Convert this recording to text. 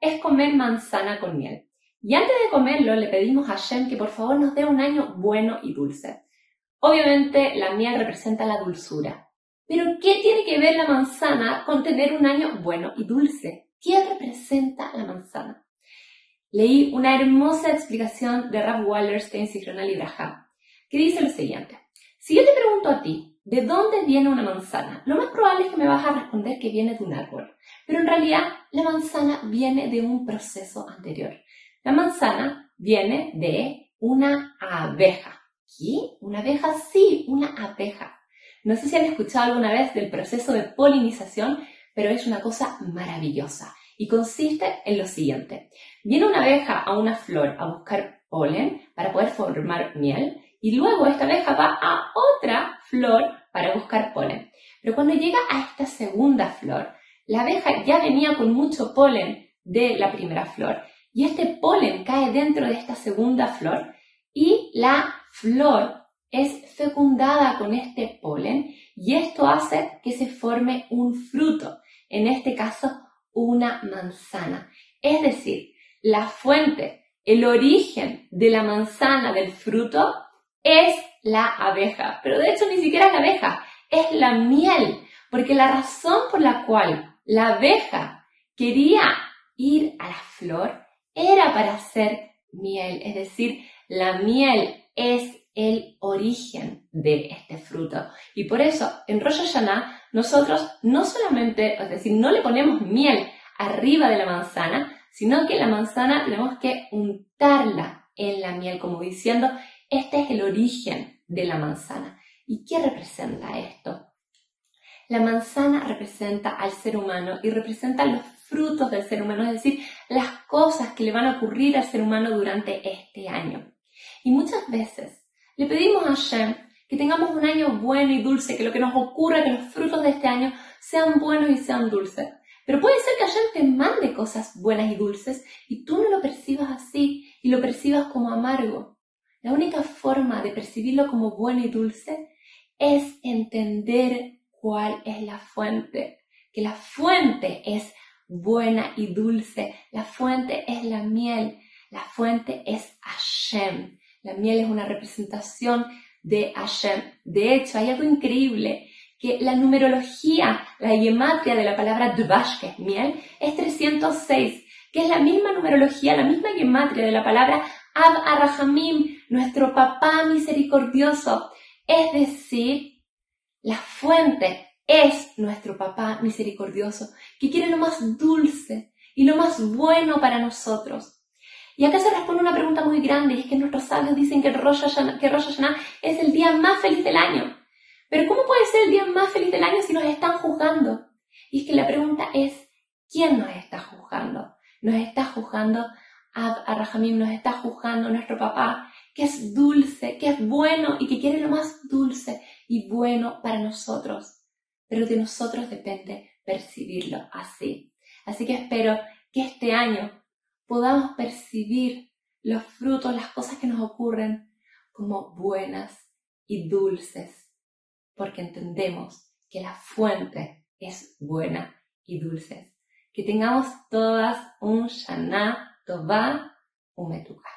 Es comer manzana con miel. Y antes de comerlo le pedimos a Hashem que por favor nos dé un año bueno y dulce. Obviamente la miel representa la dulzura. Pero ¿qué tiene que ver la manzana con tener un año bueno y dulce? ¿Qué representa la manzana? Leí una hermosa explicación de Rav Wallerstein Sichronal Ibrahim, que dice lo siguiente. Si yo te pregunto a ti, ¿de dónde viene una manzana? Lo más probable es que me vas a responder que viene de un árbol. Pero en realidad la manzana viene de un proceso anterior. La manzana viene de una abeja. ¿Qué? ¿Una abeja? Sí, una abeja. No sé si han escuchado alguna vez del proceso de polinización, pero es una cosa maravillosa y consiste en lo siguiente. Viene una abeja a una flor a buscar polen para poder formar miel y luego esta abeja va a otra flor para buscar polen. Pero cuando llega a esta segunda flor, la abeja ya venía con mucho polen de la primera flor y este polen cae dentro de esta segunda flor y la flor es fecundada con este polen y esto hace que se forme un fruto, en este caso una manzana. Es decir, la fuente, el origen de la manzana del fruto es la abeja. Pero de hecho ni siquiera es la abeja, es la miel. Porque la razón por la cual la abeja quería ir a la flor era para hacer miel. Es decir, la miel es el origen de este fruto. Y por eso en Rosh Hashanah nosotros no solamente, es decir, no le ponemos miel arriba de la manzana, sino que la manzana tenemos que untarla en la miel, como diciendo, este es el origen de la manzana. ¿Y qué representa esto? La manzana representa al ser humano y representa los frutos del ser humano, es decir, las cosas que le van a ocurrir al ser humano durante este año. Y muchas veces le pedimos a Hashem que tengamos un año bueno y dulce, que lo que nos ocurra, que los frutos de este año sean buenos y sean dulces. Pero puede ser que Hashem te mande cosas buenas y dulces y tú no lo percibas así y lo percibas como amargo. La única forma de percibirlo como bueno y dulce es entender cuál es la fuente, que la fuente es buena y dulce, la fuente es la miel, la fuente es Hashem. La miel es una representación de Hashem. De hecho, hay algo increíble, que la numerología, la gematria de la palabra dvash, que es miel, es 306, que es la misma numerología, la misma gematria de la palabra Ab Arrahamim, nuestro papá misericordioso. Es decir, la fuente es nuestro papá misericordioso, que quiere lo más dulce y lo más bueno para nosotros. Y acá se responde una pregunta muy grande, y es que nuestros sabios dicen que Rosh, Hashanah, es el día más feliz del año. Pero ¿cómo puede ser el día más feliz del año si nos están juzgando? Y es que la pregunta es, ¿quién nos está juzgando? Nos está juzgando Ab nos está juzgando nuestro papá, que es dulce, que es bueno y que quiere lo más dulce y bueno para nosotros. Pero de nosotros depende percibirlo así. Así que espero que este año podamos percibir los frutos, las cosas que nos ocurren como buenas y dulces, porque entendemos que la fuente es buena y dulce. Que tengamos todas un Shana טובה ומתוקה.